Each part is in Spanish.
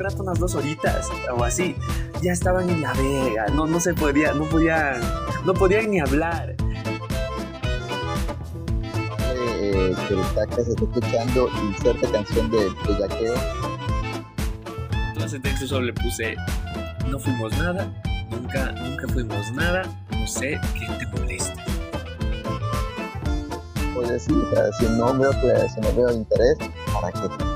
rato, unas dos horitas o así, ya estaban en la vega, no, no se podía, no podían, no podían ni hablar. Eh, que el taca se está escuchando inserta canción de, de yaqueo. Entonces texto solo le puse, no fuimos nada, nunca, nunca fuimos nada, no sé qué te molesta. Pues sí, o sea, si no veo, pues, si no veo interés, ¿para qué?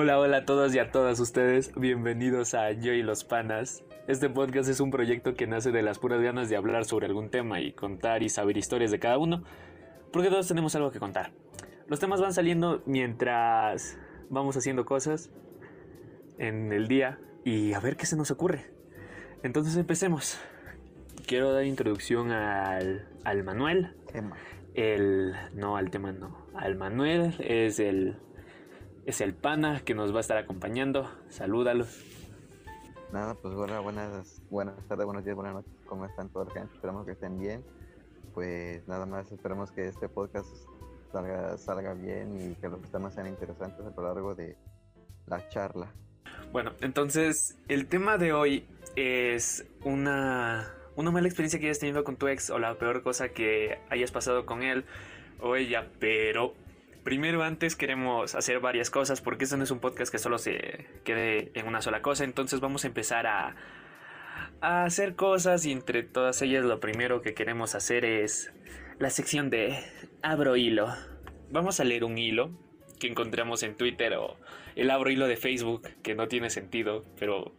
Hola, hola a todos y a todas ustedes, bienvenidos a Yo y los Panas. Este podcast es un proyecto que nace de las puras ganas de hablar sobre algún tema y contar y saber historias de cada uno, porque todos tenemos algo que contar. Los temas van saliendo mientras vamos haciendo cosas en el día y a ver qué se nos ocurre. Entonces empecemos. Quiero dar introducción al, al Manuel. Tema. El. No, al tema no. Al Manuel es el. Es el pana que nos va a estar acompañando. Salúdalo. Nada, pues bueno, buenas, buenas tardes, buenos días, buenas noches. ¿Cómo están todos? Esperamos que estén bien. Pues nada más, esperemos que este podcast salga, salga bien y que los temas sean interesantes a lo largo de la charla. Bueno, entonces el tema de hoy es una, una mala experiencia que hayas tenido con tu ex o la peor cosa que hayas pasado con él o ella, pero primero antes queremos hacer varias cosas porque este no es un podcast que solo se quede en una sola cosa, entonces vamos a empezar a, hacer cosas y entre todas ellas lo primero que queremos hacer es la sección de abro hilo. Vamos a leer un hilo que encontramos en Twitter o el abro hilo de Facebook, que no tiene sentido, pero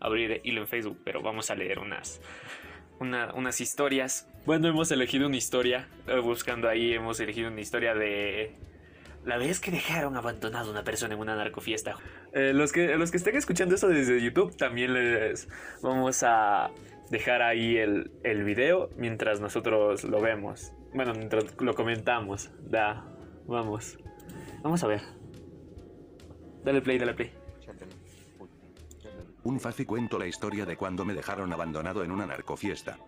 abrir hilo en Facebook, pero vamos a leer unas, una- unas historias. Bueno, hemos elegido una historia, eh, buscando ahí hemos elegido una historia de... La vez que dejaron abandonado a una persona en una narcofiesta. Eh, los, que, los que estén escuchando eso desde YouTube, también les vamos a dejar ahí el, el video mientras nosotros lo vemos. Bueno, mientras lo comentamos. Da, vamos. Vamos a ver. Dale play, dale play. Un fácil cuento la historia de cuando me dejaron abandonado en una narcofiesta.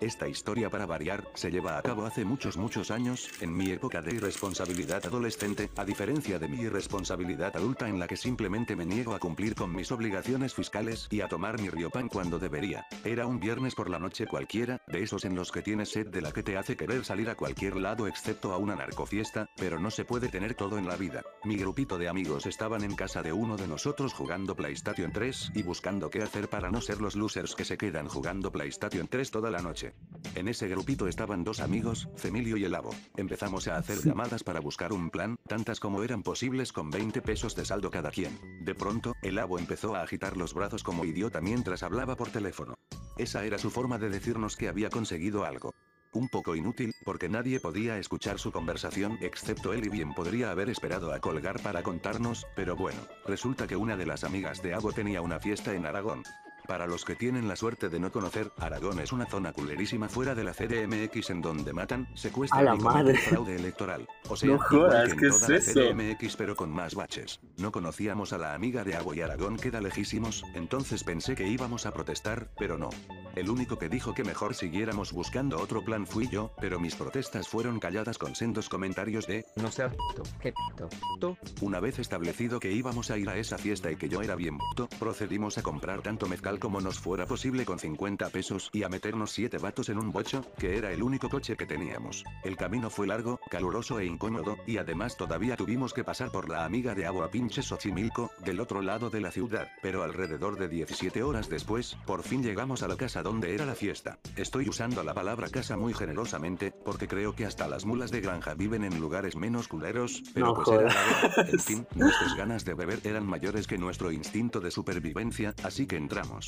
Esta historia para variar, se lleva a cabo hace muchos muchos años, en mi época de irresponsabilidad adolescente, a diferencia de mi irresponsabilidad adulta en la que simplemente me niego a cumplir con mis obligaciones fiscales y a tomar mi riopan cuando debería. Era un viernes por la noche cualquiera, de esos en los que tienes sed de la que te hace querer salir a cualquier lado excepto a una narcofiesta, pero no se puede tener todo en la vida. Mi grupito de amigos estaban en casa de uno de nosotros jugando PlayStation 3 y buscando qué hacer para no ser los losers que se quedan jugando PlayStation 3 toda la noche. En ese grupito estaban dos amigos, Femilio y Elavo. Empezamos a hacer llamadas para buscar un plan, tantas como eran posibles con 20 pesos de saldo cada quien. De pronto, Elavo empezó a agitar los brazos como idiota mientras hablaba por teléfono. Esa era su forma de decirnos que había conseguido algo. Un poco inútil, porque nadie podía escuchar su conversación excepto él y bien podría haber esperado a colgar para contarnos, pero bueno, resulta que una de las amigas de Abo tenía una fiesta en Aragón. Para los que tienen la suerte de no conocer, Aragón es una zona culerísima fuera de la CDMX en donde matan, A secuestran la y cometen madre. fraude electoral. O sea, No jodas, que en ¿qué toda es la? CDMX pero con más baches. No conocíamos a la amiga de Abo y Aragón queda lejísimos, entonces pensé que íbamos a protestar, pero no. El único que dijo que mejor siguiéramos buscando otro plan fui yo, pero mis protestas fueron calladas con sendos comentarios de No puto, qué puto, puto. una vez establecido que íbamos a ir a esa fiesta y que yo era bien puto, procedimos a comprar tanto mezcal como nos fuera posible con 50 pesos y a meternos 7 vatos en un bocho, que era el único coche que teníamos. El camino fue largo, caluroso e incómodo, y además todavía tuvimos que pasar por la amiga de agua pinche Xochimilco, del otro lado de la ciudad, pero alrededor de 17 horas después, por fin llegamos a la casa donde era la fiesta. Estoy usando la palabra casa muy generosamente, porque creo que hasta las mulas de granja viven en lugares menos culeros, pero No pues era la. En fin, nuestras ganas de beber eran mayores que nuestro instinto de supervivencia, así que entramos.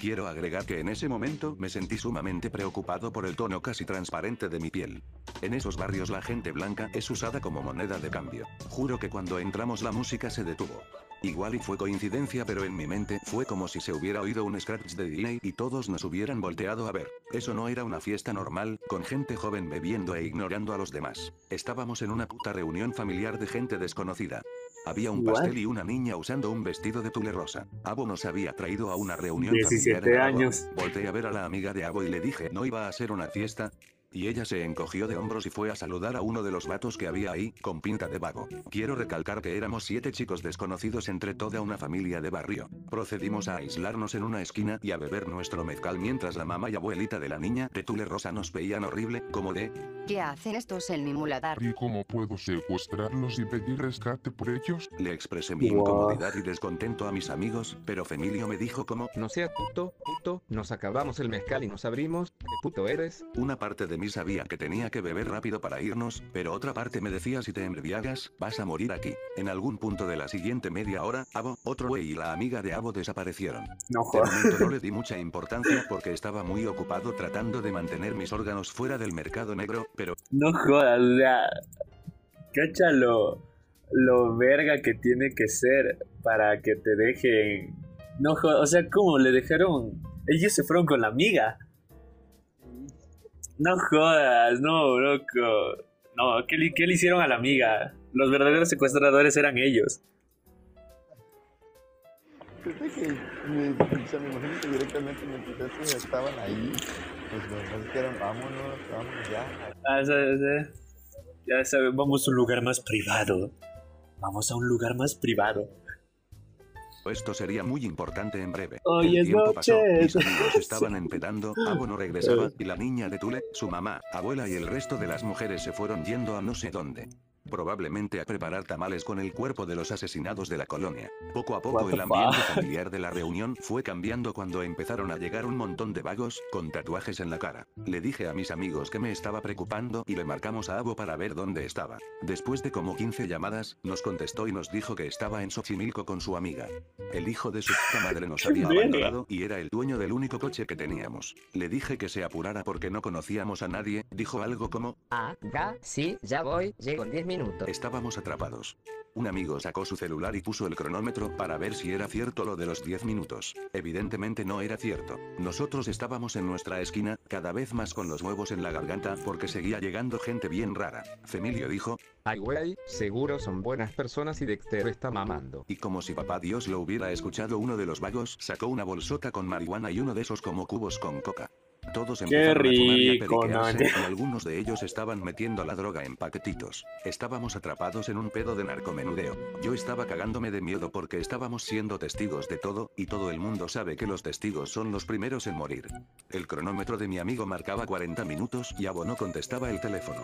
Quiero agregar que en ese momento me sentí sumamente preocupado por el tono casi transparente de mi piel. En esos barrios la gente blanca es usada como moneda de cambio. Juro que cuando entramos la música se detuvo. Igual y fue coincidencia pero en mi mente fue como si se hubiera oído un scratch de DJ y todos nos hubieran volteado a ver. Eso no era una fiesta normal, con gente joven bebiendo e ignorando a los demás. Estábamos en una puta reunión familiar de gente desconocida. Había un pastel y una niña usando un vestido de tule rosa. Abo nos había traído a una reunión 17 familiar en años. Volté a ver a la amiga de Abo y le dije, ¿no iba a ser una fiesta? Y ella se encogió de hombros y fue a saludar a uno de los vatos que había ahí, con pinta de vago. Quiero recalcar que éramos siete chicos desconocidos entre toda una familia de barrio. Procedimos a aislarnos en una esquina y a beber nuestro mezcal mientras la mamá y abuelita de la niña de Tule Rosa nos veían horrible, como de, ¿Qué hacen estos en mi muladar? ¿Y cómo puedo secuestrarlos y pedir rescate por ellos? le expresé mi Wow. incomodidad y descontento a mis amigos, pero Femilio me dijo como, No seas puto, puto, nos acabamos el mezcal y nos abrimos. ¿Qué puto eres? Una parte de mí sabía que tenía que beber rápido para irnos, pero otra parte me decía si te embriagas, vas a morir aquí. En algún punto de la siguiente media hora, Abo, otro güey y la amiga de Abo desaparecieron. No De jodas. momento no le di mucha importancia porque estaba muy ocupado tratando de mantener mis órganos fuera del mercado negro, pero No jodas, o sea. Cacha lo, lo verga que tiene que ser para que te dejen. No jodas, o sea, ¿cómo le dejaron? Ellos se fueron con la amiga. No jodas, no, loco. No, ¿qué le, qué le hicieron a la amiga? Los verdaderos secuestradores eran ellos. Fíjate que me, o sea, me imagino que directamente mientras estos estaban ahí, pues demás dijeron, vámonos, vámonos ya. Ah, ¿sabes? eh? Ya sabes, vamos a un lugar más privado. Vamos a un lugar más privado. Esto sería muy importante en breve. Hoy El es tiempo pasó, noche. mis amigos estaban empedando, Abo no regresaba, y la niña de Tule, su mamá, abuela y el resto de las mujeres se fueron yendo a no sé dónde. Probablemente a preparar tamales con el cuerpo de los asesinados de la colonia. Poco a poco el ambiente fuck? familiar de la reunión fue cambiando cuando empezaron a llegar un montón de vagos, con tatuajes en la cara. Le dije a mis amigos que me estaba preocupando y le marcamos a Abo para ver dónde estaba. Después de como 15 llamadas, nos contestó y nos dijo que estaba en Xochimilco con su amiga. El hijo de su puta madre nos ¡Qué había abandonado y era el dueño del único coche que teníamos. Le dije que se apurara porque no conocíamos a nadie, dijo algo como, Ah, ga, sí, ya voy, llego en 10 minutos. Estábamos atrapados. Un amigo sacó su celular y puso el cronómetro para ver si era cierto lo de los 10 minutos. Evidentemente no era cierto. Nosotros estábamos en nuestra esquina, cada vez más con los huevos en la garganta porque seguía llegando gente bien rara. Femilio dijo, Ay, güey, seguro son buenas personas y Dexter está mamando. y como si papá Dios lo hubiera escuchado uno de los vagos sacó una bolsota con marihuana y uno de esos como cubos con coca. Todos empezaron a fumar y a y algunos de ellos estaban metiendo la droga en paquetitos. Estábamos atrapados en un pedo de narcomenudeo. Yo estaba cagándome de miedo porque estábamos siendo testigos de todo, y todo el mundo sabe que los testigos son los primeros en morir. El cronómetro de mi amigo marcaba 40 minutos y Abo no contestaba el teléfono.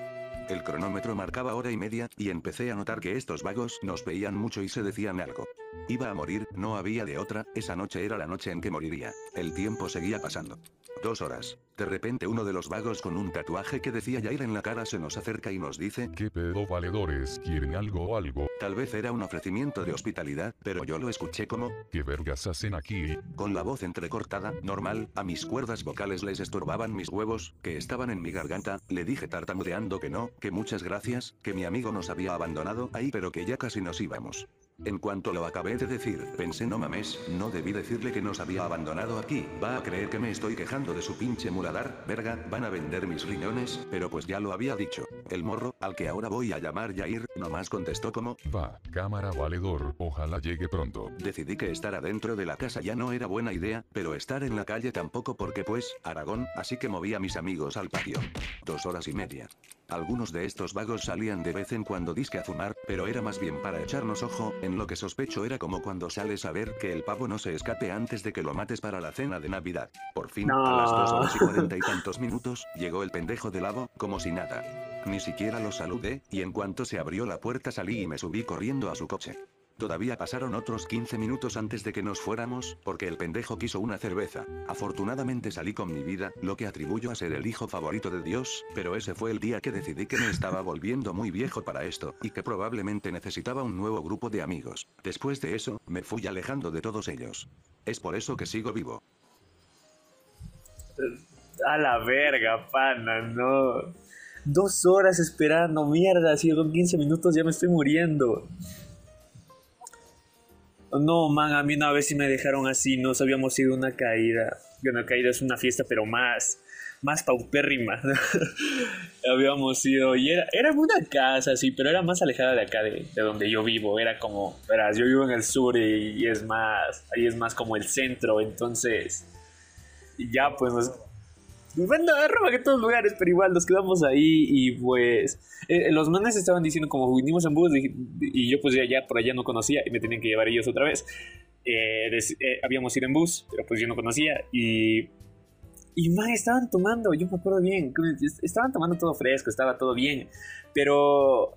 El cronómetro marcaba hora y media, y empecé a notar que estos vagos nos veían mucho y se decían algo. Iba a morir, no había de otra, esa noche era la noche en que moriría. El tiempo seguía pasando. Dos horas. De repente uno de los vagos con un tatuaje que decía Yair en la cara se nos acerca y nos dice, ¿Qué pedo valedores? ¿Quieren algo o algo? tal vez era un ofrecimiento de hospitalidad, pero yo lo escuché como, ¿Qué vergas hacen aquí? con la voz entrecortada, normal, a mis cuerdas vocales les estorbaban mis huevos, que estaban en mi garganta, le dije tartamudeando que no, que muchas gracias, que mi amigo nos había abandonado ahí pero que ya casi nos íbamos. En cuanto lo acabé de decir, pensé no mames, no debí decirle que nos había abandonado aquí, va a creer que me estoy quejando de su pinche muladar, verga, van a vender mis riñones, pero pues ya lo había dicho. El morro, al que ahora voy a llamar Yair, nomás contestó como, Va, cámara valedor, ojalá llegue pronto. Decidí que estar adentro de la casa ya no era buena idea, pero estar en la calle tampoco porque pues, Aragón, así que moví a mis amigos al patio. Dos horas y media. Algunos de estos vagos salían de vez en cuando disque a fumar, pero era más bien para echarnos ojo, en lo que sospecho era como cuando sales a ver que el pavo no se escape antes de que lo mates para la cena de Navidad. Por fin, a las dos horas y cuarenta y tantos minutos, llegó el pendejo del lavo, como si nada. Ni siquiera lo saludé, y en cuanto se abrió la puerta salí y me subí corriendo a su coche. Todavía pasaron otros 15 minutos antes de que nos fuéramos, porque el pendejo quiso una cerveza. Afortunadamente salí con mi vida, lo que atribuyo a ser el hijo favorito de Dios, pero ese fue el día que decidí que me estaba volviendo muy viejo para esto, y que probablemente necesitaba un nuevo grupo de amigos. Después de eso, me fui alejando de todos ellos. Es por eso que sigo vivo. A la verga, pana, no. Dos horas esperando, mierda, si con 15 minutos ya me estoy muriendo. No, man, a mí una vez sí me dejaron así, nos habíamos ido una caída. Bueno, caída es una fiesta, pero más. más paupérrima. Habíamos ido y era, era una casa, sí, pero era más alejada de acá, de, de donde yo vivo. Era como, verás, yo vivo en el sur y, y es más, ahí es más como el centro, entonces ya pues nos... Bueno, arroba que todos lugares, pero igual nos quedamos ahí y pues eh, los manes estaban diciendo como vinimos en bus y, y yo pues ya, ya por allá no conocía y me tenían que llevar ellos otra vez. Eh, des- eh, habíamos ido en bus, pero pues yo no conocía y... Y man, estaban tomando, yo me acuerdo bien, estaban tomando todo fresco, estaba todo bien, pero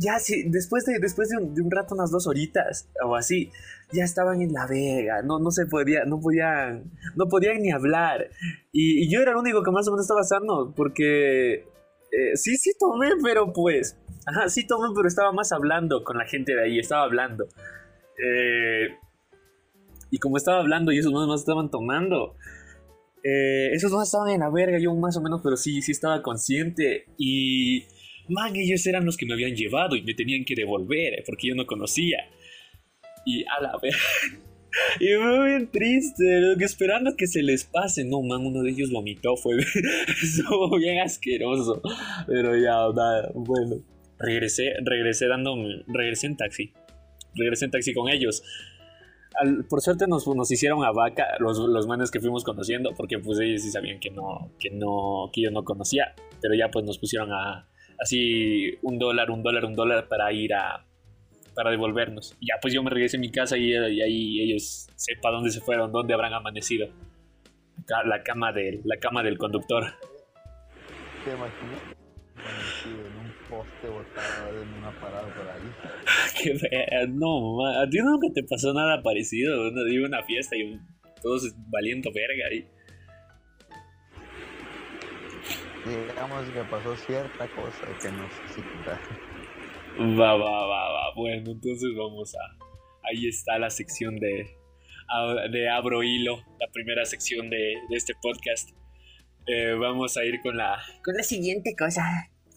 ya sí, después de, después de un, de un rato, unas dos horitas o así, ya estaban en la vega, no, no se podía, no podían, no podían ni hablar. Y, y yo era el único que más o menos estaba sano, porque eh, sí, sí tomé, pero pues, ajá, sí tomé, pero estaba más hablando con la gente de ahí, estaba hablando. Eh, y como estaba hablando y esos más más estaban tomando, eh, esos más estaban en la verga, yo más o menos, pero sí, sí estaba consciente. Y, man, ellos eran los que me habían llevado y me tenían que devolver, eh, porque yo no conocía. Y a la verga. Y fue bien triste, esperando que se les pase. No, man, uno de ellos vomitó, fue bien asqueroso. Pero ya, nada, bueno. Regresé, regresé dándome, regresé en taxi. Regresé en taxi con ellos. Por suerte nos, nos hicieron a vaca los, los manes que fuimos conociendo, porque pues ellos sí sabían que no, que no, que yo no conocía. Pero ya pues nos pusieron a así un dólar, un dólar, un dólar para ir a, para devolvernos. Y ya pues yo me regresé a mi casa y, y ahí ellos sepa dónde se fueron, dónde habrán amanecido. La cama del, la cama del conductor. ¿Te imaginas? En un poste botado en una parada por ahí. Qué fea, no, ma, a ti nunca te pasó nada parecido. ¿no? Iba a una fiesta y un- todos valiendo verga ahí. Digamos que pasó cierta cosa que no sé si. Va, va, va, va. Bueno, entonces vamos a. Ahí está la sección de, de Abro Hilo, la primera sección de, de este podcast. Eh, vamos a ir con la, con la siguiente cosa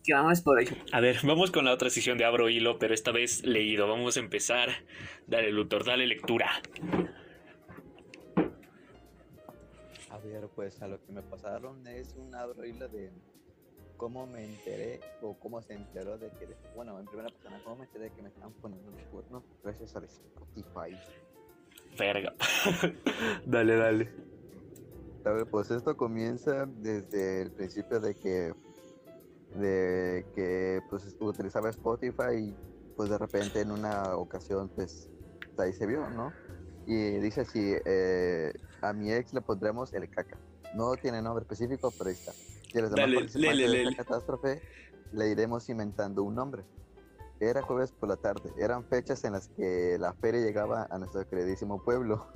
que vamos por ahí. A ver, vamos con la otra sección de Abro Hilo, pero esta vez leído. Vamos a empezar. Dale, Luthor, dale lectura. A ver, pues a lo que me pasaron es un abro hilo de cómo me enteré o cómo se enteró de que, bueno, en primera persona, cómo me enteré de que me estaban poniendo los cuernos gracias al Spotify. Verga. dale, dale. A ver, pues esto comienza desde el principio de que de que pues utilizaba Spotify y pues de repente en una ocasión pues ahí se vio, ¿no? Y dice así, eh, a mi ex le pondremos el caca. No tiene nombre específico, pero ahí está. A los demás lele, de esta catástrofe le iremos inventando un nombre. Era jueves por la tarde. Eran fechas en las que la feria llegaba a nuestro queridísimo pueblo.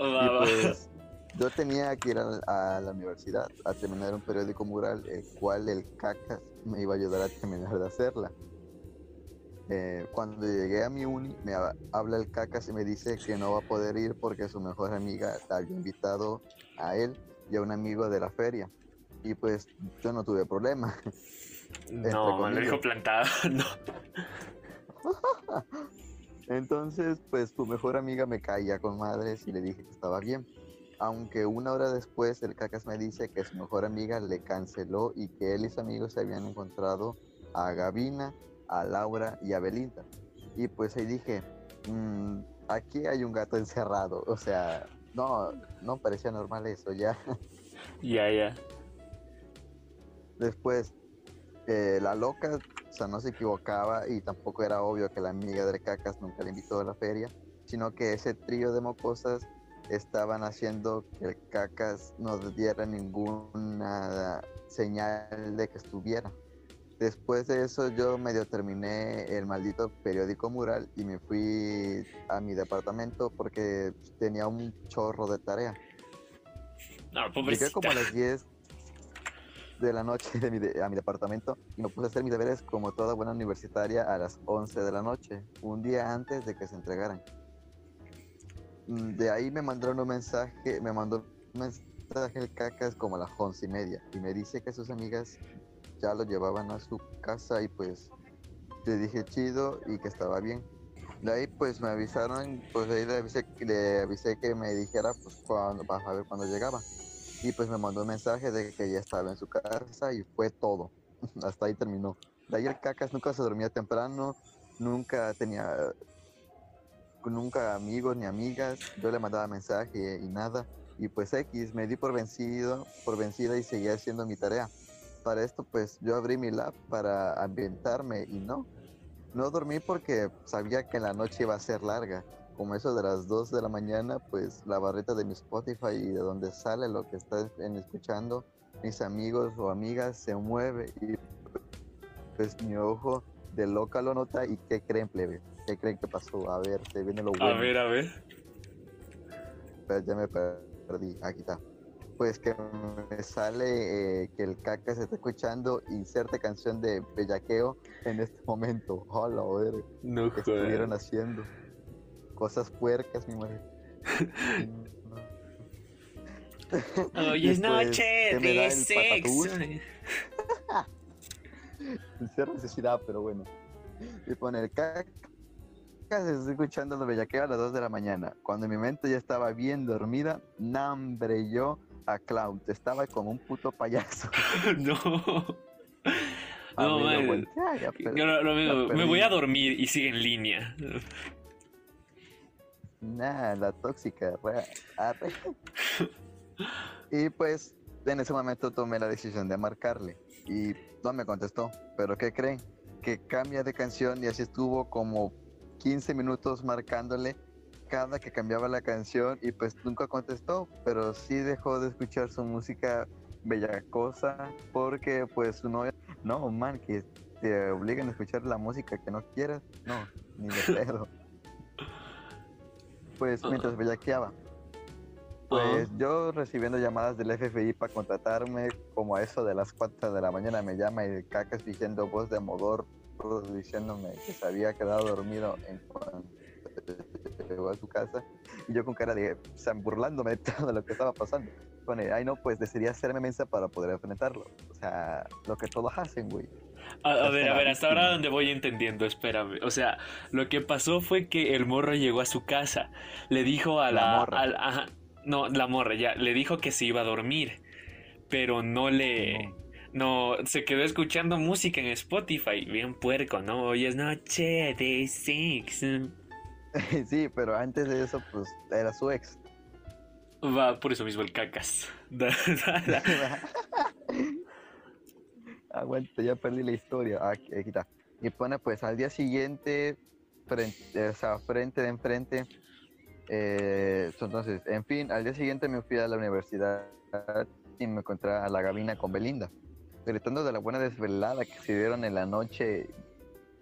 Va, Y pues yo tenía que ir a, a la universidad a terminar un periódico mural, el cual el cacas me iba a ayudar a terminar de hacerla. Eh, cuando llegué a mi uni, me ha- habla el cacas y me dice que no va a poder ir porque su mejor amiga la había invitado a él y a un amigo de la feria. Y pues yo no tuve problema. No, man, lo dijo plantado. No. Entonces, pues su mejor amiga me caía con madres y le dije que estaba bien. Aunque una hora después el cacas me dice que su mejor amiga le canceló y que él y sus amigos se habían encontrado a Gavina, a Laura y a Belinda. Y pues ahí dije, "Mm, aquí hay un gato encerrado. O sea, no, no parecía normal eso ya. Ya, ya. Después, eh, la loca, o sea, no se equivocaba y tampoco era obvio que la amiga del cacas nunca le invitó a la feria, sino que ese trío de mocosas estaban haciendo que el cacas no diera ninguna señal de que estuviera. Después de eso yo medio terminé el maldito periódico mural y me fui a mi departamento porque tenía un chorro de tarea. No, Llegué como a las 10 de la noche de mi de- a mi departamento y me puse a hacer mis deberes como toda buena universitaria a las 11 de la noche, un día antes de que se entregaran. Mm, De ahí me mandaron un mensaje, me mandó un mensaje el cacas como a las 11 y media y me dice que sus amigas ya lo llevaban a su casa y pues le dije chido y que estaba bien. De ahí pues me avisaron, pues de ahí le avisé, le avisé que me dijera pues cuando, para saber cuándo llegaba. Y pues me mandó un mensaje de que ya estaba en su casa y fue todo. Hasta ahí terminó. De ahí el cacas nunca se dormía temprano, nunca tenía nunca amigos ni amigas. Yo le mandaba mensaje y nada. Y pues X, me di por vencido, por vencida y seguía haciendo mi tarea. Para esto pues yo abrí mi lab para ambientarme y no. No dormí porque sabía que la noche iba a ser larga. Como eso de las 2 de la mañana, pues la barrita de mi Spotify y de donde sale lo que están escuchando mis amigos o amigas se mueve y pues mi ojo de loca lo nota y ¿qué creen plebe? ¿Qué creen que pasó? A ver, se viene lo bueno. A ver, a ver. Pero ya me perdí, aquí está. Pues que me sale eh, que el caca se está escuchando inserte canción de bellaqueo en este momento. Hola, ver. No ¿Qué estuvieron haciendo? Cosas puercas, mi madre. Hoy es noche ¿qué me da de el sexo. patatús? Sincera necesidad, pero bueno. Y pone el caca se está escuchando los bellaqueo a las 2 de la mañana. Cuando mi mente ya estaba bien dormida, nambre yo a Cloud. Estaba como un puto payaso. no. No, man. voltea, ya Yo lo- lo la me voy a dormir y sigue en línea. Nah, la tóxica. arre. y pues en ese momento tomé la decisión de marcarle y no me contestó. Pero ¿qué creen? Que cambia de canción y así estuvo como 15 minutos marcándole cada que cambiaba la canción y pues nunca contestó, pero sí dejó de escuchar su música bellacosa porque pues su novia, no man, que te obligan a escuchar la música que no quieras, no, ni de pedo. Pues mientras bellaqueaba. Pues Ah. yo recibiendo llamadas del FBI para contratarme, como a eso de las 4 de la mañana me llama y cacas diciendo voz de Modor diciéndome que se había quedado dormido en cuanto llegó a su casa y yo con cara de o sea, burlándome de todo lo que estaba pasando. Pone, ay no, pues decidí hacerme mensa para poder enfrentarlo. O sea, lo que todos hacen, güey. A, a ver, a ver, hasta ahora donde voy entendiendo, espérame. O sea, lo que pasó fue que el morro llegó a su casa, le dijo a La la... morra. al- ajá, no, la morra, ya, le dijo que se iba a dormir, pero no le... No, se quedó escuchando música en Spotify, bien puerco, ¿no? Hoy es noche de sexo. sí, pero antes de eso, pues era su ex. Va, por eso mismo el cacas. Aguanta, ya perdí la historia. Ah, aquí aquí está. Y pone pues al día siguiente, frente, o sea, frente de enfrente. eh, entonces, en fin, al día siguiente me fui a la universidad y me encontré a la gabina con Belinda. Gritando de la buena desvelada que se dieron en la noche.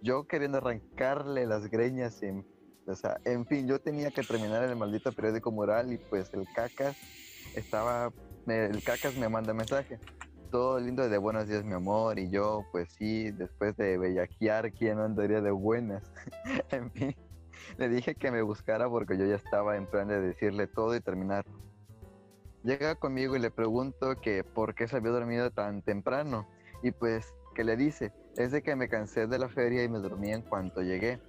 Yo queriendo arrancarle las greñas. En, o sea, en fin, yo tenía que terminar el maldito periódico moral y pues el cacas estaba. el cacas me manda mensaje todo lindo de buenos días, mi amor, y yo, pues sí, después de bellaquear, ¿quién andaría de buenas? en fin, le dije que me buscara porque yo ya estaba en plan de decirle todo y terminar. Llega conmigo y le pregunto que por qué se había dormido tan temprano, y pues, que le dice? Es de que me cansé de la feria y me dormí en cuanto llegué.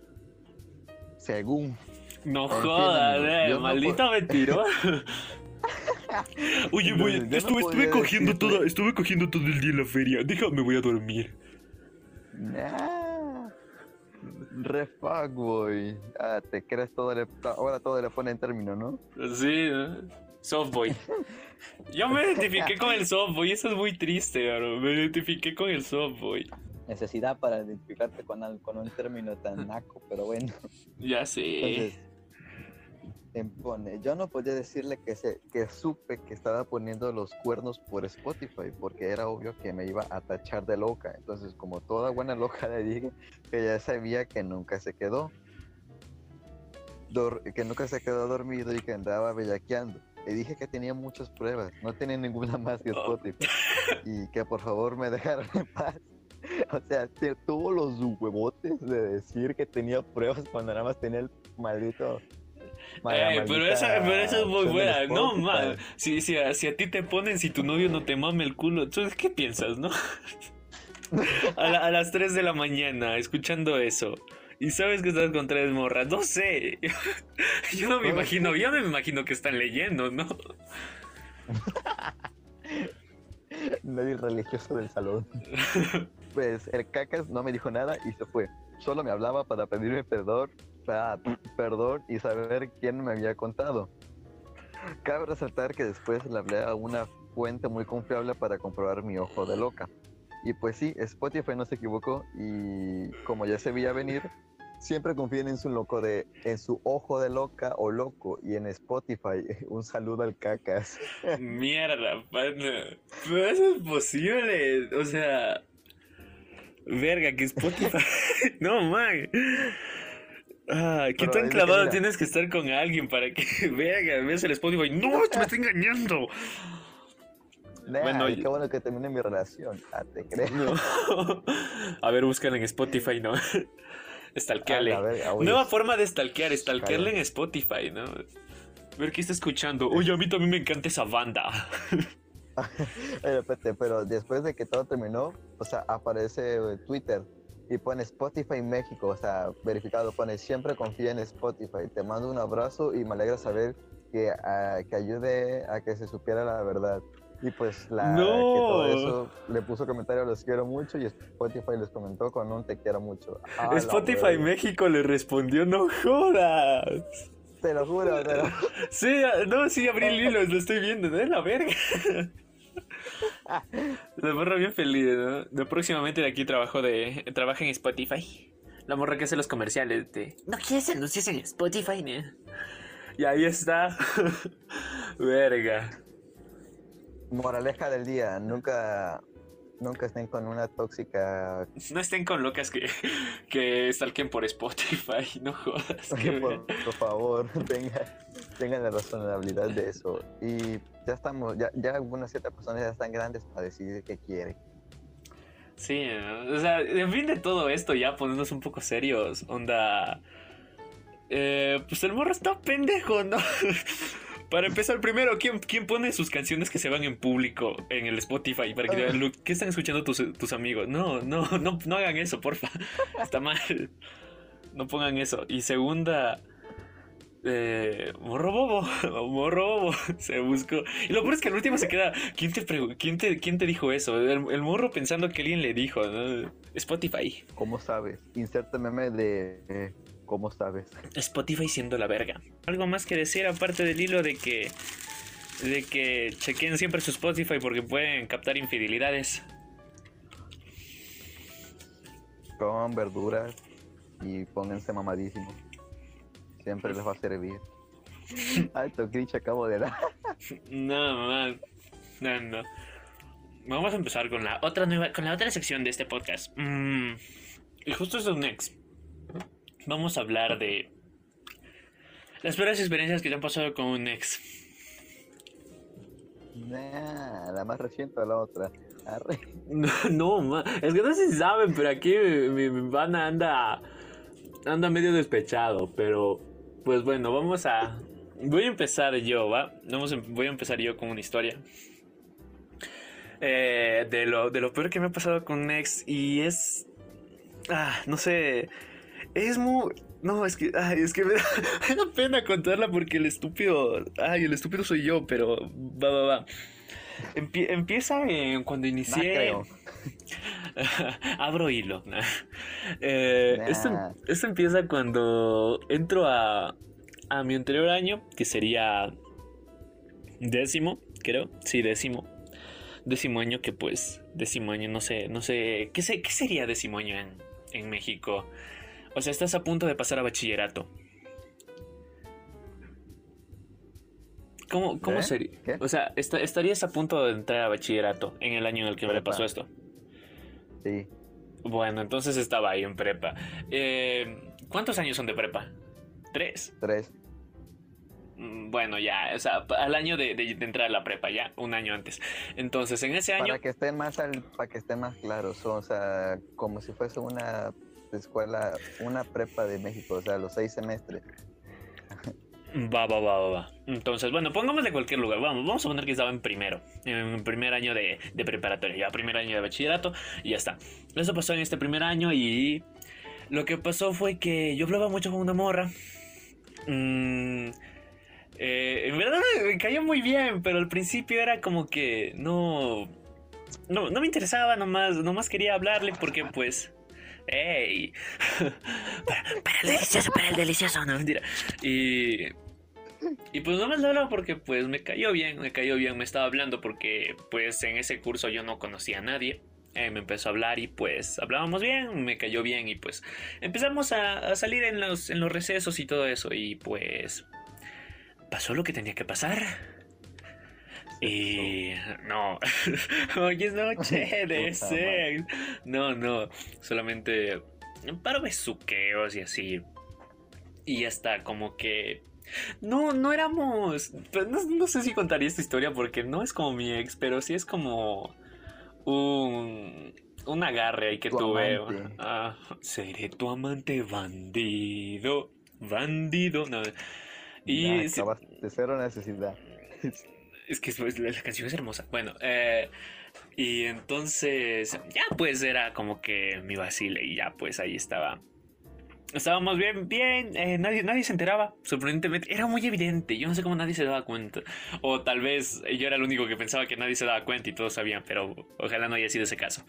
Según. No jodas, eh, Yo no. Oye, voy, no estuve, estuve cogiendo decirle- toda, estuve cogiendo todo el día en la feria. Déjame, voy a dormir. Nah. Re fuckboy. Ah, te crees todo le, ahora todo le pone en término, ¿no? Sí, ¿no? Softboy. Yo me identifiqué con el softboy, eso es muy triste, bro. Me identifiqué con el softboy. Necesidad para identificarte con, con un término tan naco, pero bueno. Ya sé. Entonces, pone, yo no podía decirle que, se, que supe que estaba poniendo los cuernos por Spotify, porque era obvio que me iba a tachar de loca. Entonces, como toda buena loca, le dije que ya sabía que nunca se quedó. dor- que nunca se quedó dormido y que andaba bellaqueando. Le dije que tenía muchas pruebas, no tenía ninguna más que Spotify. y que por favor me dejaran en paz. O sea, te- tuvo los huevotes de decir que tenía pruebas cuando nada más tenía el maldito. Eh, pero, esa, pero esa es muy buena. No, man. Si, si, a, si a ti te ponen, si tu novio no te mame el culo, entonces, ¿qué piensas, no? A, la- a las 3 de la mañana, escuchando eso. Y sabes que estás con tres morras. No sé. Yo no me imagino, yo no me imagino que están leyendo, ¿no? Nadie religioso del salón. Pues el cacas no me dijo nada y se fue. Solo me hablaba para pedirme perdón, perdón y saber quién me había contado. Cabe resaltar que después le hablé a una fuente muy confiable para comprobar mi ojo de loca. Y pues sí, Spotify no se equivocó y como ya se veía venir, siempre confíen en su ojo de loca o loco y en Spotify. Un saludo al cacas. Mierda, pana. Eso es posible. O sea. Verga, que Spotify. no, man. Ah, ¿Qué Pero tan que clavado tienes que estar con alguien para que verga, veas el Spotify? ¡No! ¡Te me está engañando! Nah, Bueno, yo- qué bueno que termine mi relación. Ah, te creo. No. A ver, búscala en Spotify, ¿no? Stalkeale. A ver, a ver, Nueva forma de stalkear, stalkearle en Spotify, ¿no? Ver qué está escuchando. Oye, a mí también me encanta esa banda. Pero después de que todo terminó, o sea, aparece eh, Twitter y pone Spotify México, o sea, verificado, pone siempre confía en Spotify. Te mando un abrazo y me alegra saber que, ah, que ayude a que se supiera la verdad. Y pues la, No. que todo eso le puso comentario, los quiero mucho y Spotify les comentó con un te quiero mucho. Ah, Spotify. México le respondió, no jodas. Te lo juro, te lo Sí, no, sí, abrí el hilo, lo estoy viendo, ¿no? La verga. La morra bien feliz, ¿no? De próximamente de aquí trabajo de trabaja en Spotify. La morra que hace los comerciales de ¿No quieres anuncios en Spotify, no? Y ahí está. Verga. Moraleja del día, nunca, nunca estén con una tóxica No estén con locas que, que stalken por Spotify, no jodas. que- por, por favor, tengan, tengan la razonabilidad de eso. Y ya estamos, ya, ya algunas ciertas personas ya están grandes para decidir qué quieren. Sí, o sea, en fin de todo esto, ya poniéndonos un poco serios, onda. Eh, pues el morro está pendejo, ¿no? Para empezar, primero, ¿quién, ¿quién pone sus canciones que se van en público en el Spotify? Para que digan, "Lu, ¿qué están escuchando tus, tus amigos? No, no, no, no hagan eso, porfa. Está mal. No pongan eso. Y segunda, eh, morro bobo, morro bobo, se buscó. Y lo peor es que al último se queda, ¿quién te, quién te, quién te dijo eso? El, morro pensando que alguien le dijo, ¿no? Spotify. ¿Cómo sabes? Inserta meme de eh, ¿cómo sabes? Spotify siendo la verga. Algo más que decir aparte del hilo de que de que chequen siempre su Spotify porque pueden captar infidelidades. Coman verduras y pónganse mamadísimos. Siempre les va a servir. Alto glitch acabo de dar. No, man. No, no. Vamos a empezar con la otra nueva, con la otra sección de este podcast. Mm, y justo es un ex. Vamos a hablar de las peores experiencias que te han pasado con un ex. Nah, la más reciente o la otra. Arre. No, no, ma- es que no sé si saben, pero aquí mi, mi, mi pana anda, anda medio despechado, pero pues bueno, vamos a... Voy a empezar yo, ¿va? Vamos a- voy a empezar yo con una historia. Eh, de, lo, de lo peor que me ha pasado con un ex y es... Ah, no sé. Es muy... No, es que, ay, es que me da, me da pena contarla porque el estúpido... Ay, el estúpido soy yo, pero va, va, va. Empie- empieza cuando inicié... creo. Abro hilo. Eh, Nah. esto, esto empieza cuando entro a, a mi anterior año, que sería décimo, creo. Sí, décimo. Décimo año que pues, décimo año, no sé, no sé, ¿qué, sé, qué sería décimo año en, en México? O sea, estás a punto de pasar a bachillerato. ¿Cómo, cómo ¿Eh? sería? ¿Qué? O sea, esta- estarías a punto de entrar a bachillerato en el año en el que me Prepa. pasó esto. Sí. Bueno, entonces estaba ahí en prepa. Eh, ¿Cuántos años son de prepa? ¿Tres? Tres. Mm, Bueno, ya, o sea, al año de, de- de entrar a la prepa, ya, un año antes. Entonces, en ese año... Para que estén más al, para que estén más claros, o sea, como si fuese una escuela, una prepa de México, o sea, los seis semestres. Va, va, va, va, va. Entonces, bueno, pongamos de cualquier lugar. Vamos, vamos a poner que estaba en primero, en primer año de, de preparatoria, ya primer año de bachillerato, y ya está. Eso pasó en este primer año y lo que pasó fue que yo hablaba mucho con una morra. Mm, Eh, en verdad me, cayó muy bien, pero al principio era como que no, no, no me interesaba nomás, nomás quería hablarle porque pues, hey, para, el delicioso, para el delicioso, no mentira. Y, y pues nomás le hablaba porque pues me cayó bien, me cayó bien, me estaba hablando porque pues en ese curso yo no conocía a nadie. Eh, me empezó a hablar y pues hablábamos bien, me cayó bien y pues empezamos a, a salir en los, en los recesos y todo eso y pues pasó lo que tenía que pasar. Y no, hoy es noche de sex. No, no, solamente un par de besuqueos y así. Y hasta como que... No, no éramos... No, no sé si contaría esta historia porque no es como mi ex, pero sí es como un, un agarre ahí que Tu tuve. amante. Ah, seré tu amante bandido. Bandido. No. Y sí- acabas de cero necesidad. es que la canción es hermosa. Bueno, eh, y entonces ya pues era como que mi vacile y ya pues ahí estaba. Estábamos bien, bien, eh, nadie, nadie se enteraba, sorprendentemente, era muy evidente, yo no sé cómo nadie se daba cuenta, o tal vez yo era el único que pensaba que nadie se daba cuenta y todos sabían, pero ojalá no haya sido ese caso.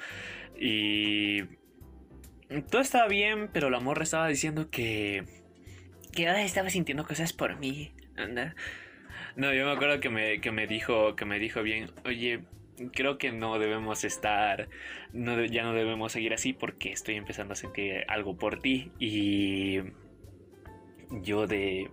Y todo estaba bien, pero la morra estaba diciendo que, que estaba sintiendo cosas por mí, anda. Yo me acuerdo que me, que me dijo, que me dijo bien, oye, creo que no debemos estar, no, ya no debemos seguir así porque estoy empezando a sentir algo por ti y yo de...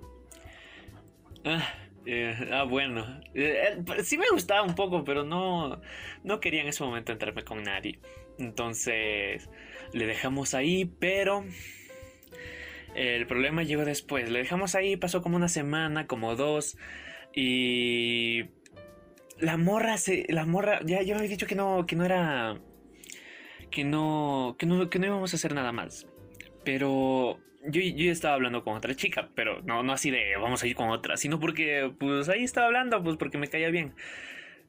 Ah, eh, ah, bueno, Eh, eh, sí me gustaba un poco, pero no, no quería en ese momento entrarme con nadie. Entonces le dejamos ahí, pero el problema llegó después. Le dejamos ahí, pasó como una semana, como dos. Y la morra se. La morra. Ya, ya había dicho que no. que no era. Que no. Que no, que no íbamos a hacer nada más. Pero. Yo, yo estaba hablando con otra chica, pero no, no así de vamos a ir con otra, sino porque pues ahí estaba hablando, pues porque me caía bien.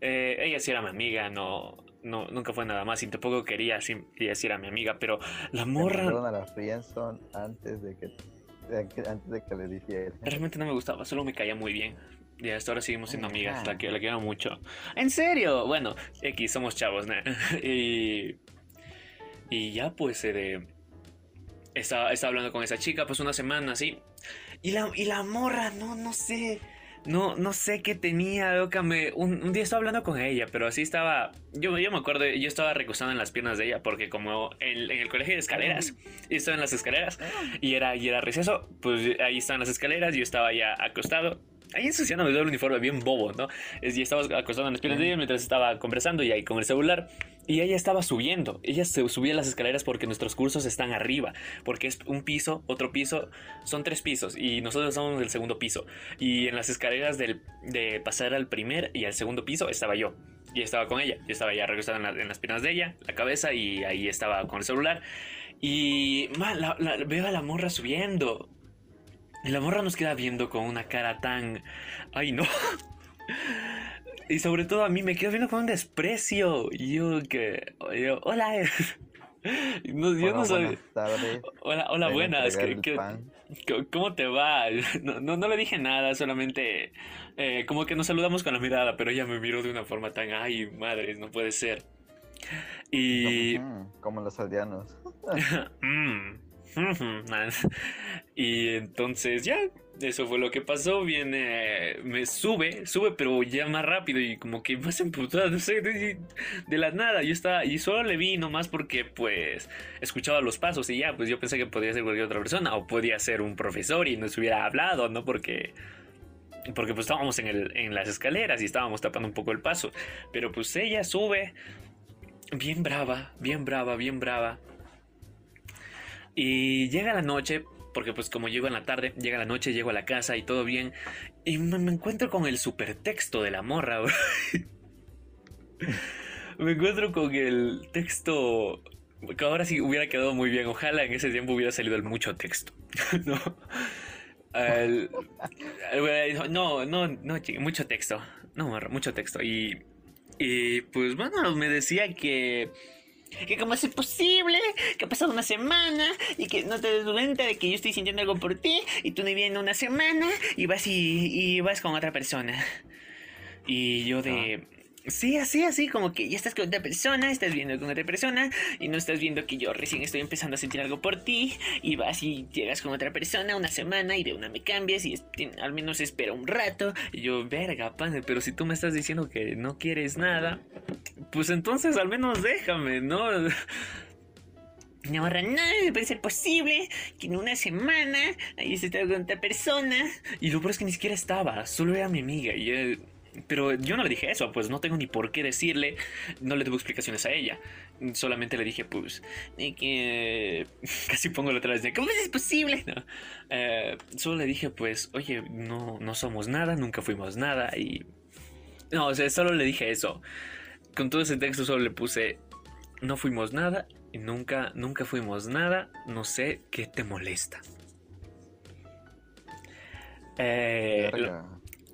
Eh, ella sí era mi amiga, no, no, nunca fue nada más, y tampoco quería, sí, ella sí era mi amiga, pero la morra mandaron a la friendzone antes de que- antes de que le dijera. realmente no me gustaba, solo me caía muy bien. Y hasta ahora seguimos siendo amigas, la, que, la quiero mucho. ¿En serio? Bueno, X, somos chavos, ¿no? y, y ya pues, eh, estaba, estaba hablando con esa chica, pues una semana, así. Y la, y la morra, no, no sé. No, no sé qué tenía, loca. Me, un, un día estaba hablando con ella, pero así estaba. Yo, yo me acuerdo, yo estaba recostado en las piernas de ella, porque como en, en el colegio de escaleras, y estaba en las escaleras, y era, y era receso, pues ahí estaban las escaleras, yo estaba ya acostado. Ahí ensuciándome todo el uniforme, bien bobo, ¿no? Y estaba acostado en las piernas de ella mientras estaba conversando y ahí con el celular. Y ella estaba subiendo. Ella se subía las escaleras porque nuestros cursos están arriba. Porque es un piso, otro piso. Son tres pisos. Y nosotros estamos en el segundo piso. Y en las escaleras del, de pasar al primer y al segundo piso estaba yo. Y estaba con ella. Yo estaba ya recostado en, la- en las piernas de ella, la cabeza, y ahí estaba con el celular. Y ma, la- la- veo a la morra subiendo. Y la morra nos queda viendo con una cara tan... Ay, no. Y sobre todo a mí me quedo viendo con un desprecio. Y yo que... yo, hola. No, yo Hola, no soy... tardes. Hola, hola, buenas. ¿qué- qué-. ¿Cómo- ¿Cómo te va? No, no, no le dije nada, solamente eh, como que nos saludamos con la mirada, pero ella me miró de una forma tan, ay, madres, no puede ser. Y... Ujú, Como los aldeanos. Mm. Y entonces ya, eso fue lo que pasó. Viene, me sube, sube, pero ya más rápido y como que más emputada, no sé, de, de la nada. Yo estaba, y solo le vi nomás porque pues escuchaba los pasos y ya, pues yo pensé que podía ser cualquier otra persona o podía ser un profesor y nos hubiera hablado, ¿no? Porque porque pues estábamos en, el, en las escaleras y estábamos tapando un poco el paso. Pero pues ella sube, bien brava, bien brava, bien brava. Y llega la noche, porque pues como llego en la tarde, llega la noche, llego a la casa y todo bien. Y me, encuentro con el supertexto de la morra. bro. me encuentro con el texto ahora sí hubiera quedado muy bien. Ojalá en ese tiempo hubiera salido el mucho texto. ¿no? El- no, no, no, mucho texto. No, mucho texto. Y, y pues bueno, me decía que Que cómo es posible, que ha pasado una semana y que no te das cuenta de que yo estoy sintiendo algo por ti y tú no viene una semana y vas y, y vas con otra persona. Y yo de... Sí, así, así, como que ya estás con otra persona, estás viendo con otra persona y no estás viendo que yo recién estoy empezando a sentir algo por ti y vas y llegas con otra persona una semana y de una me cambias y es- al menos espera un rato y yo, verga, pane, pero si tú me estás diciendo que no quieres nada, pues entonces al menos déjame, ¿no? No, no, puede ser posible que en una semana hayas estado con otra persona. Y lo peor es que ni siquiera estaba, solo era mi amiga. Y, eh, pero yo no le dije eso, pues no tengo ni por qué decirle, no le debo explicaciones a ella. Solamente le dije, pues, que... Casi pongo la otra vez de, ¿cómo es posible? No. Eh, solo le dije, pues, oye, no, no somos nada, nunca fuimos nada y... No, o sea, solo le dije eso. Con todo ese texto solo le puse, no fuimos nada y nunca, nunca fuimos nada, no sé qué te molesta. Eh,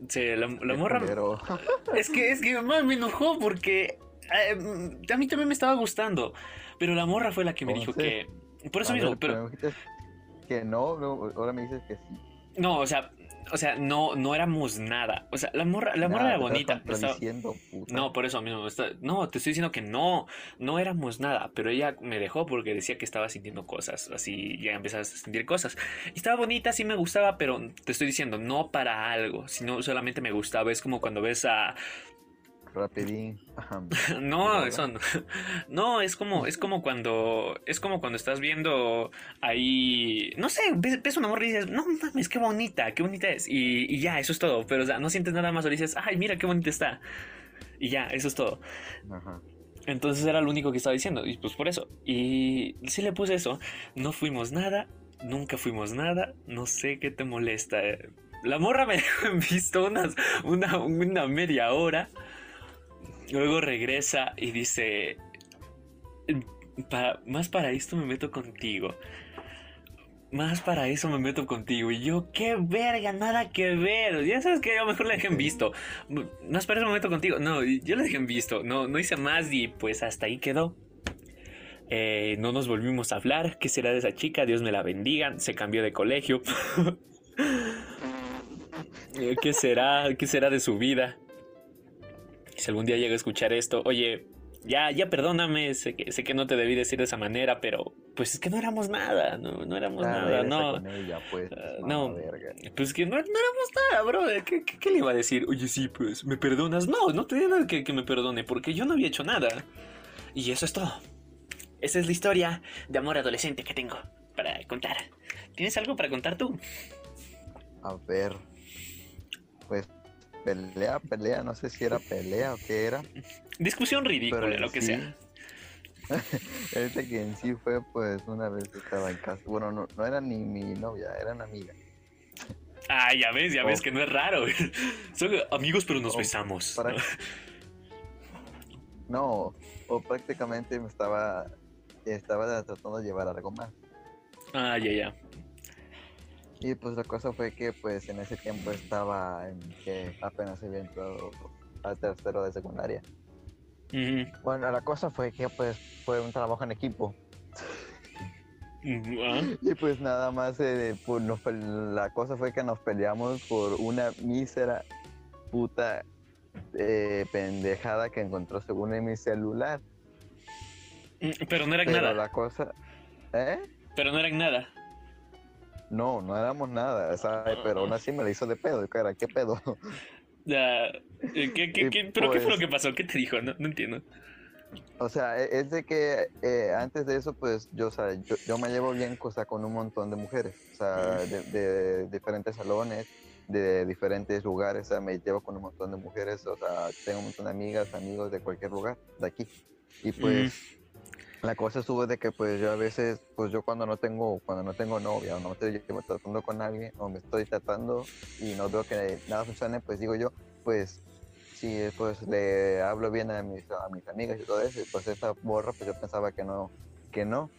sí, la- morra... culero. Es que, es que más me enojó porque eh, a mí también me estaba gustando. Pero la morra fue la que me dijo Entonces, que. Por eso A mismo, pero. que no, ahora me dices que sí. No, o sea, o sea, no, no éramos nada. O sea, la morra, la morra era bonita. estaba-. No, por eso mismo. está- No, te estoy diciendo que no, no éramos nada. Pero ella me dejó porque decía que estaba sintiendo cosas. Así ya empezabas a sentir cosas. Y estaba bonita, sí me gustaba, pero te estoy diciendo, no para algo, sino solamente me gustaba. Es como cuando ves a. Rapidín. No, eso no. No, es como, es como cuando, es como cuando estás viendo ahí, no sé, ves, ves una morra y dices, no mames, qué bonita, qué bonita es. Y, y ya, eso es todo. Pero o sea, no sientes nada más o dices, ay, mira qué bonita está. Y ya, eso es todo. Ajá. Entonces era lo único que estaba diciendo. Y pues por eso. Y sí le puse eso. No fuimos nada. Nunca fuimos nada. No sé qué te molesta. La morra me dejó en visto unas, una, una media hora. Luego regresa y dice... "Pa- más para esto me meto contigo. Más para eso me meto contigo. Y yo, qué verga, nada que ver. Ya sabes que a lo mejor le dejé en visto. Más para eso me meto contigo. No, yo le dejé en visto. No, no hice más y pues hasta ahí quedó. Eh, no nos volvimos a hablar. ¿Qué será de esa chica? Dios me la bendiga. Se cambió de colegio. Eh, ¿Qué será? ¿Qué será de su vida? Si algún día llega a escuchar esto, oye, ya, ya perdóname, sé que, sé que no te debí decir de esa manera, pero pues es que no éramos nada, no, no éramos nada, regresa no. ella, pues. Mamá no. verga. Pues que no, no éramos nada, bro. ¿Qué, qué, qué le iba a decir? Oye, sí, pues, ¿me perdonas? No, no te digo que, que me perdone, porque yo no había hecho nada. Y eso es todo. Esa es la historia de amor adolescente que tengo para contar. ¿Tienes algo para contar tú? A ver. Pues pelea, pelea, no sé si era pelea o qué era. Discusión ridícula, Pero lo que sí- sea. Este que en sí fue, pues, una vez estaba en casa. Bueno, no, no era ni mi novia, era una amiga. Ah, ya ves, ya ves Oh. que no es raro. Son amigos, pero nos Oh, besamos. para- No, o prácticamente me estaba, estaba tratando de llevar algo más. Ah, ya, ya. Y pues la cosa fue que pues en ese tiempo estaba en que apenas había entrado al tercero de secundaria. Bueno, la cosa fue que pues fue un trabajo en equipo. Ah. Y pues nada más, eh, pues, nos la cosa fue que nos peleamos por una mísera puta eh, pendejada que encontró según en mi celular. Mm, Pero no era Pero nada. la cosa... ¿Eh? Pero no era nada. No, no éramos nada, sea, pero aún así me la hizo de pedo, cara, ¿qué pedo? Ya, eh, ¿qué- qué- ¿Pero qué fue lo pues- que pasó? ¿Qué te dijo? No, no entiendo. O sea, e- es de que eh, antes de eso, pues yo, o sea, yo, yo me llevo bien o sea, con un montón de mujeres, o sea, de, de diferentes salones, de diferentes lugares, o sea, me llevo con un montón de mujeres, o sea, tengo un montón de amigas, amigos de cualquier lugar, de aquí. Y pues la cosa estuvo de que pues yo a veces, pues yo cuando no tengo, cuando no tengo novia o no estoy tratando con alguien o me estoy tratando y no veo que nada funcione, pues digo yo, pues sí, pues le hablo bien a mis, a mis amigas y todo eso, pues esta morra, pues yo pensaba que no, que no.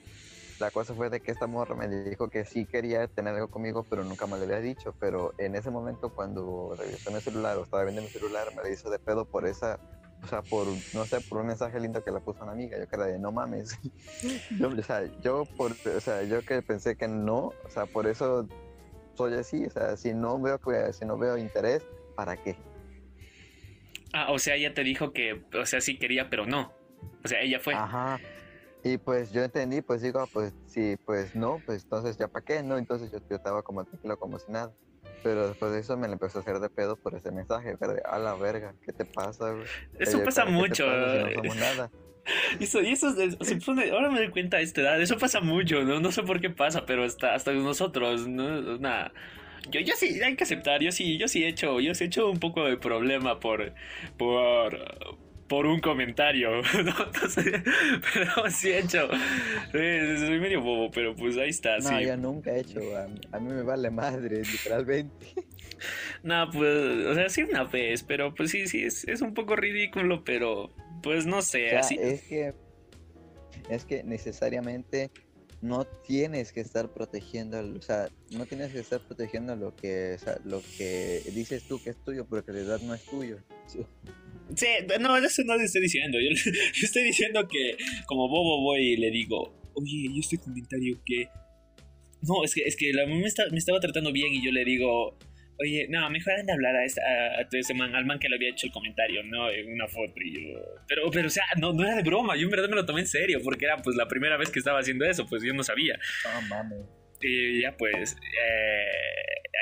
La cosa fue de que esta morra me dijo que sí quería tener algo conmigo, pero nunca me lo había dicho. Pero en ese momento, cuando revisé mi celular o estaba viendo mi celular, me la hizo de pedo por esa, o sea, por, no sé, por un mensaje lindo que le puso una amiga, yo que era de no mames. yo, o sea, yo por, o sea, yo que pensé que no, o sea, por eso soy así, o sea, si no veo que, si no veo interés, ¿para qué? Ah, o sea, ella te dijo que, o sea, sí quería, pero no. O sea, ella fue. Ajá. Y pues yo entendí, pues digo, ah, pues sí, pues no, pues entonces ya para qué, ¿no? Entonces yo, yo estaba como tranquilo, como si nada. Pero después de eso me empezó a hacer de pedo por ese mensaje, pero a la verga, ¿qué te pasa, güey? Eso pasa ¿para qué te mucho. pasa si no somos nada. Eso, y eso, es- se pone- ahora me doy cuenta a esta edad, eso pasa mucho, ¿no? No sé por qué pasa, pero hasta, hasta nosotros, ¿no? Una, yo, yo sí, hay que aceptar, yo sí, yo sí he hecho, yo sí he hecho un poco de problema por, por, por un comentario, pero sí he hecho, soy medio bobo, pero pues ahí está, No, sí. yo nunca he hecho, a, mí- a mí me vale madre, literalmente. No, pues, o sea, sí una vez, pero pues sí, sí, es, es un poco ridículo, pero pues no sé, O sea, así. es que es que necesariamente no tienes que estar protegiendo, o sea, no tienes que estar protegiendo lo que, o sea, lo que dices tú que es tuyo, pero que en realidad no es tuyo. Sí. Sí, no, eso no le estoy diciendo. Yo, le- yo estoy diciendo que como bobo voy y le digo, oye, ¿y este comentario que No, es que, es que la mamá me, está- me estaba tratando bien y yo le digo, oye, no, mejor anda a hablar a, esta- a, a ese man, al man que le había hecho el comentario, ¿no? En una foto y yo... Pero, pero, o sea, no, no era de broma, yo en verdad me lo tomé en serio porque era pues la primera vez que estaba haciendo eso, pues yo no sabía. No mames, Y ya pues, eh,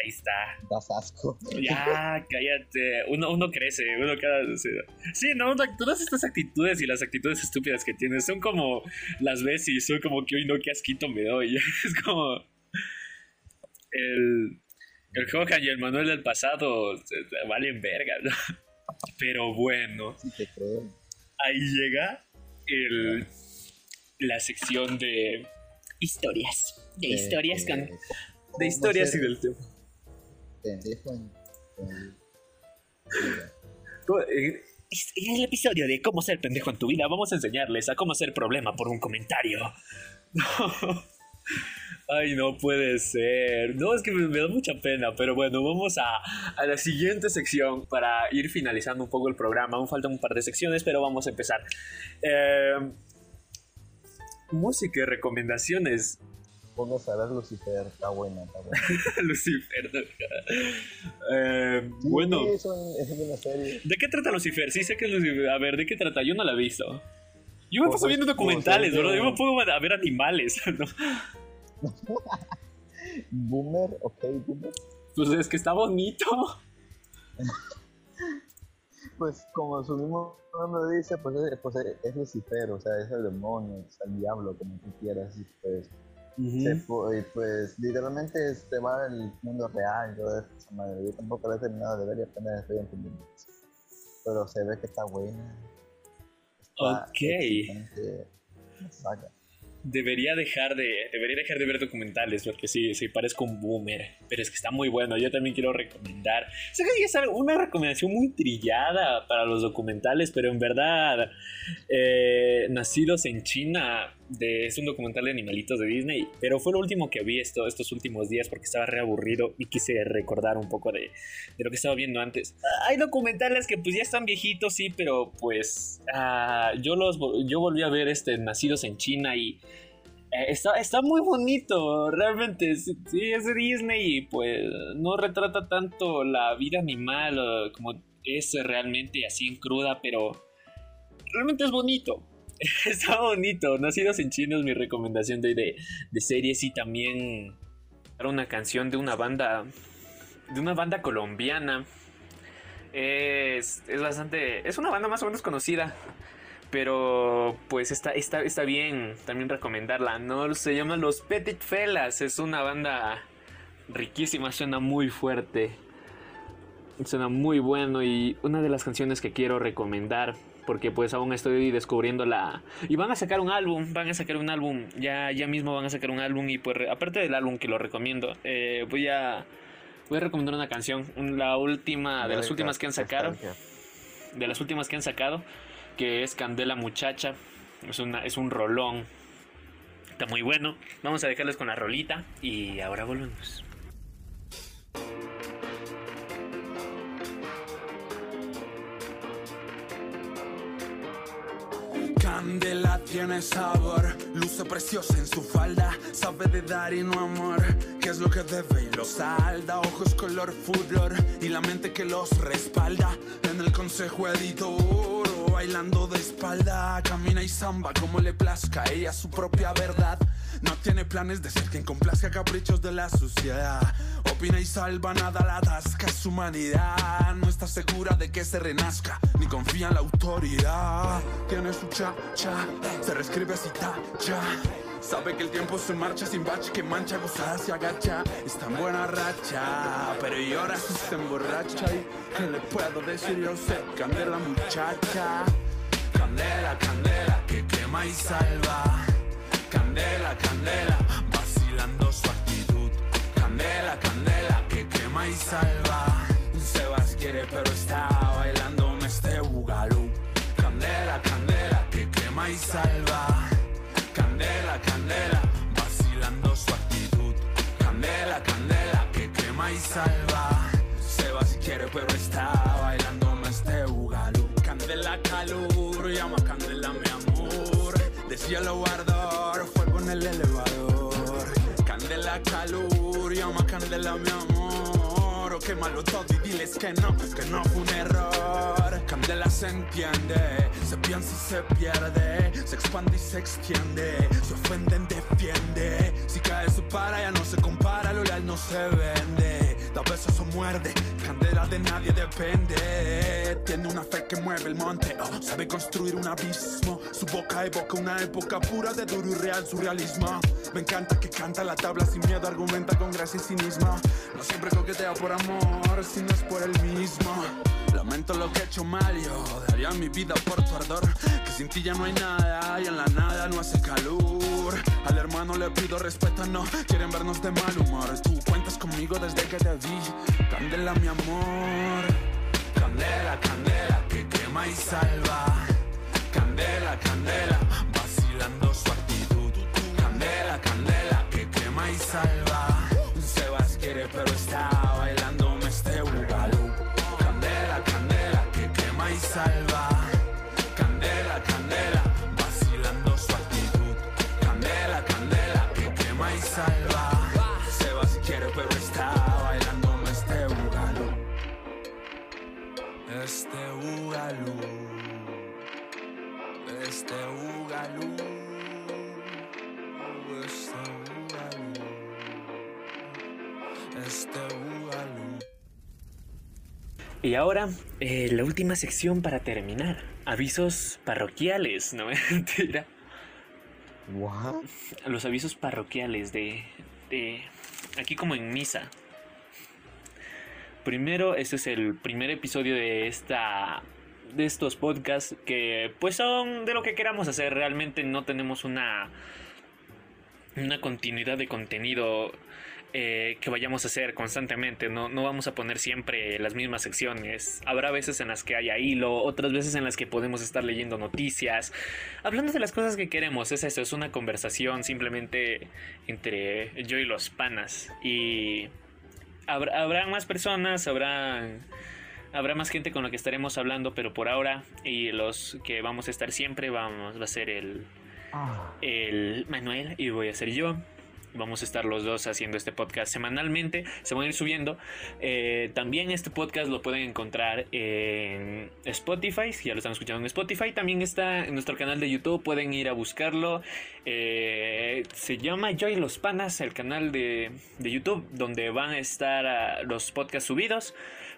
ahí está. das asco. Ya, cállate. Uno, uno crece, uno cada. Sí, no, uno- todas estas actitudes y las actitudes estúpidas que tienes son como. Las ves y son como que hoy no, qué asquito me doy. Es como. El. El Johan y el Manuel del pasado se valen verga, ¿no? Pero bueno, Sí te creo. ahí llega el. La sección de. Historias. De historias con. De historias y del tema. Pendejo en- en- Eh, es- En el episodio de cómo ser pendejo en tu vida, vamos a enseñarles a cómo ser problema por un comentario. Ay, no puede ser. No, es que me, me da mucha pena, pero bueno, vamos a, a la siguiente sección para ir finalizando un poco el programa. Aún faltan un par de secciones, pero vamos a empezar. Eh, música y recomendaciones. Póngase a ver Lucifer, está buena, está buena. Lucifer. Eh, bueno. Sí, es, un- es una serie. ¿De qué trata Lucifer? Sí sé que es Lucifer. A ver, ¿de qué trata? Yo no la he visto. Yo me paso viendo documentales, bro. Yo me pongo a ver animales. ¿no? Boomer, ok, Boomer. Pues es que está bonito. Pues como su mismo nombre dice, pues es, pues es- es Lucifer, o sea, es el demonio, es el diablo, como tú quieras, y pues, se fu- y pues literalmente se va al mundo real y todo eso, esa madre. Yo tampoco lo he terminado de ver y apenas estoy entendiendo. Pero se ve que está buena. Está Ok. saga. Debería dejar de, debería dejar de ver documentales porque sí, sí, parezco un boomer. Pero es que está muy bueno. Yo también quiero recomendar. Sé que es una recomendación muy trillada para los documentales, pero en verdad, eh, Nacidos en China es un documental de animalitos de Disney. Pero fue lo último que vi esto, estos últimos días porque estaba reaburrido y quise recordar un poco de, de lo que estaba viendo antes. Hay documentales que pues ya están viejitos, sí, pero pues ah, yo los yo volví a ver este Nacidos en China y eh, está, está muy bonito, realmente. Sí, es Disney y pues no retrata tanto la vida animal como es realmente así en cruda, pero realmente es bonito. Está bonito. Nacidos en China es mi recomendación de, de, de series y también para una canción de una banda de una banda colombiana. Es, es bastante. Es una banda más o menos conocida. Pero pues está, está, está bien también recomendarla. No se llama Los Petit Felas. Es una banda riquísima. Suena muy fuerte. Suena muy bueno. Y una de las canciones que quiero recomendar. Porque pues aún estoy descubriendo la... Y van a sacar un álbum. Van a sacar un álbum. Ya, ya mismo van a sacar un álbum. Y pues aparte del álbum que lo recomiendo. eh, voy a... Voy a recomendar una canción. La última... De las últimas que han sacado de las últimas que han sacado, que es Candela Muchacha. Es, una, es un rolón. Está muy bueno. Vamos a dejarles con la rolita y ahora volvemos. Tiene sabor, luce preciosa en su falda, sabe de dar y no amor, que es lo que debe y lo salda, ojos color furor y la mente que los respalda, en el consejo editor, bailando de espalda, camina y samba como le plazca, ella su propia verdad. No tiene planes de ser quien complazca caprichos de la sociedad. Opina y salva nada la atasca su humanidad. No está segura de que se renazca, ni confía en la autoridad. Tiene su cha-cha, se reescribe así tacha. Sabe que el tiempo se marcha sin bache, que mancha gozada se agacha. Está en buena racha, pero llora si se emborracha. ¿Y qué le puedo decir? Yo sé, candela muchacha. Candela, candela, que quema y salva. Candela, candela, que quema y salva. Sebas quiere, pero está bailando este bugalú. Candela, candela, que quema y salva. Candela, candela, vacilando su actitud. Candela, candela, que quema y salva. Sebas quiere, pero está bailando este bugalú. Candela, calor, llama candela, mi amor. De cielo ardor, fuego en el elevador. Candela, calor, llama candela, mi amor. Todo y diles que no, que no fue un error. Candela se entiende, se piensa y se pierde. Se expande y se extiende. Se ofenden, defiende. Si cae su para, ya no se compara, lo leal no se vende. Da besos o muerde, candela de nadie depende. Tiene una fe que mueve el monte, oh, sabe construir un abismo. Su boca evoca una época pura de duro y real surrealismo. Me encanta que canta la tabla sin miedo, argumenta con gracia y cinismo. No siempre coquetea por amor, si no es por el mismo. Lamento lo que he hecho mal, yo daría mi vida por tu ardor. Que sin ti ya no hay nada y en la nada no hace calor. Al hermano le pido respeto, no quieren vernos de mal humor. Tú cuentas conmigo desde que te vi. Candela, mi amor. Candela, candela, que quema y salva. Candela, candela, vacilando su actitud. Candela, candela, que quema y salva. Sebas quiere, pero está Y ahora, eh, la última sección para terminar. Avisos parroquiales, no mentira. What? Los avisos parroquiales de, de... Aquí como en misa. Primero, este es el primer episodio de esta... De estos podcasts que pues son de lo que queramos hacer. Realmente no tenemos una... Una continuidad de contenido eh, que vayamos a hacer constantemente. No, no vamos a poner siempre las mismas secciones. Habrá veces en las que haya hilo, otras veces en las que podemos estar leyendo noticias, hablando de las cosas que queremos. Es eso, es una conversación simplemente entre yo y los panas. Y habrá, habrá más personas, habrá, habrá más gente con la que estaremos hablando, pero por ahora y los que vamos a estar siempre vamos, va a ser el, el Manuel y voy a ser yo. Vamos a estar los dos haciendo este podcast semanalmente. Se van a ir subiendo. Eh, también este podcast lo pueden encontrar en Spotify. Si ya lo están escuchando en Spotify. También está en nuestro canal de YouTube. Pueden ir a buscarlo. Eh, se llama Yo y los Panas, el canal de, de YouTube, donde van a estar ah, los podcasts subidos.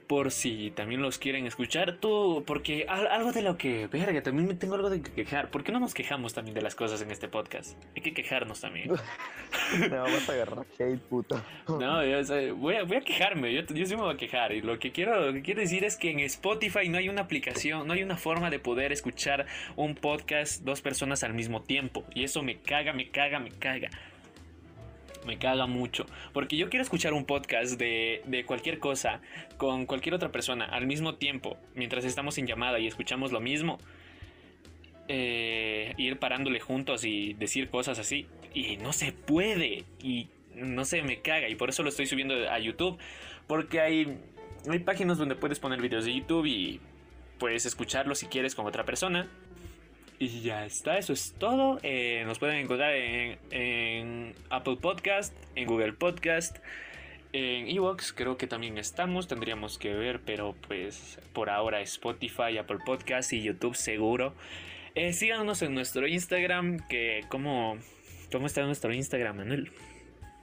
Por si también los quieren escuchar. Tú, porque al- algo de lo que, verga, también me tengo algo de que quejar. ¿Por qué no nos quejamos también de las cosas en este podcast? Hay que quejarnos también. Me vamos a agarrar hate, puto. No, yo, o sea, voy, a, voy a quejarme, yo, yo sí me voy a quejar. Y lo que, quiero, lo que quiero decir es que en Spotify no hay una aplicación, no hay una forma de poder escuchar un podcast dos personas al mismo tiempo. Y eso me caga, me caga, me caga. Me caga mucho. Porque yo quiero escuchar un podcast de, de cualquier cosa con cualquier otra persona al mismo tiempo, mientras estamos en llamada y escuchamos lo mismo. eh, ir parándole juntos y decir cosas así. Y no se puede. Y no sé, me caga. Y por eso lo estoy subiendo a YouTube. Porque hay, hay páginas donde puedes poner videos de YouTube y puedes escucharlos si quieres con otra persona. Y ya está, eso es todo. Eh, nos pueden encontrar en, en Apple Podcast, en Google Podcast, en Evox, creo que también estamos, tendríamos que ver, pero pues por ahora Spotify, Apple Podcast y YouTube seguro. Eh, síganos en nuestro Instagram, que como... ¿Cómo está nuestro Instagram, Manuel?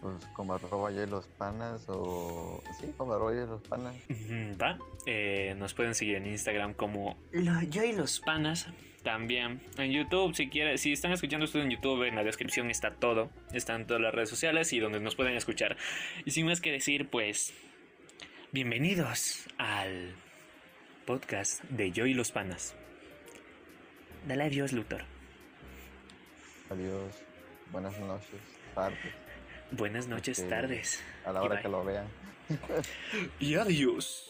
Pues como arroba ya los panas o... Sí, como arroba ya los panas. Va. Eh, nos pueden seguir en Instagram como lo- yo y los panas. También en YouTube, si quieren, si están escuchando esto en YouTube, en la descripción está todo. Están todas las redes sociales y donde nos pueden escuchar. Y sin más que decir, pues. Bienvenidos al podcast de Yo y los panas. Dale adiós, Luthor. Adiós. Buenas noches, tardes, Buenas noches, Ok. tardes. a la hora que lo vean. Y adiós.